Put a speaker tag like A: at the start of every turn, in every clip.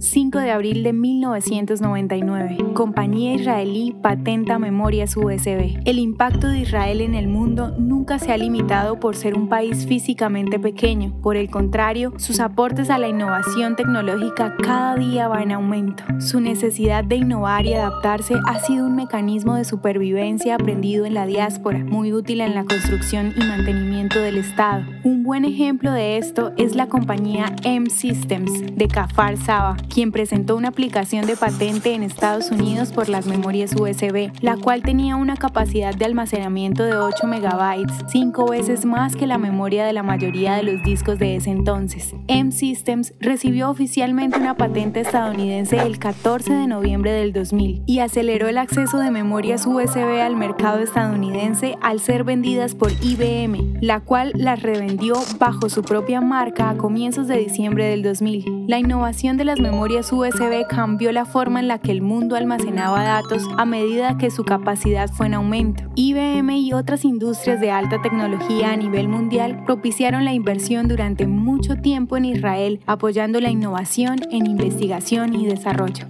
A: 5 de abril de 1999. Compañía israelí patenta memorias USB. El impacto de Israel en el mundo nunca se ha limitado por ser un país físicamente pequeño. Por el contrario, sus aportes a la innovación tecnológica cada día va en aumento. Su necesidad de innovar y adaptarse ha sido un mecanismo de supervivencia aprendido en la diáspora, muy útil en la construcción y mantenimiento del Estado. Un buen ejemplo de esto es la compañía M-Systems de Kafar Saba, quien presentó una aplicación de patente en Estados Unidos por las memorias USB, la cual tenía una capacidad de almacenamiento de 8 megabytes, cinco veces más que la memoria de la mayoría de los discos de ese entonces. M-Systems recibió oficialmente una patente estadounidense el 14 de noviembre del 2000 y aceleró el acceso de memorias USB al mercado estadounidense al ser vendidas por IBM, la cual las revendió bajo su propia marca a comienzos de diciembre del 2000. La innovación de las memorias memorias USB cambió la forma en la que el mundo almacenaba datos a medida que su capacidad fue en aumento. IBM y otras industrias de alta tecnología a nivel mundial propiciaron la inversión durante mucho tiempo en Israel, apoyando la innovación en investigación y desarrollo.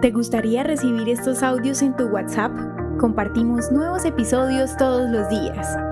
A: ¿Te gustaría recibir estos audios en tu WhatsApp? Compartimos nuevos episodios todos los días.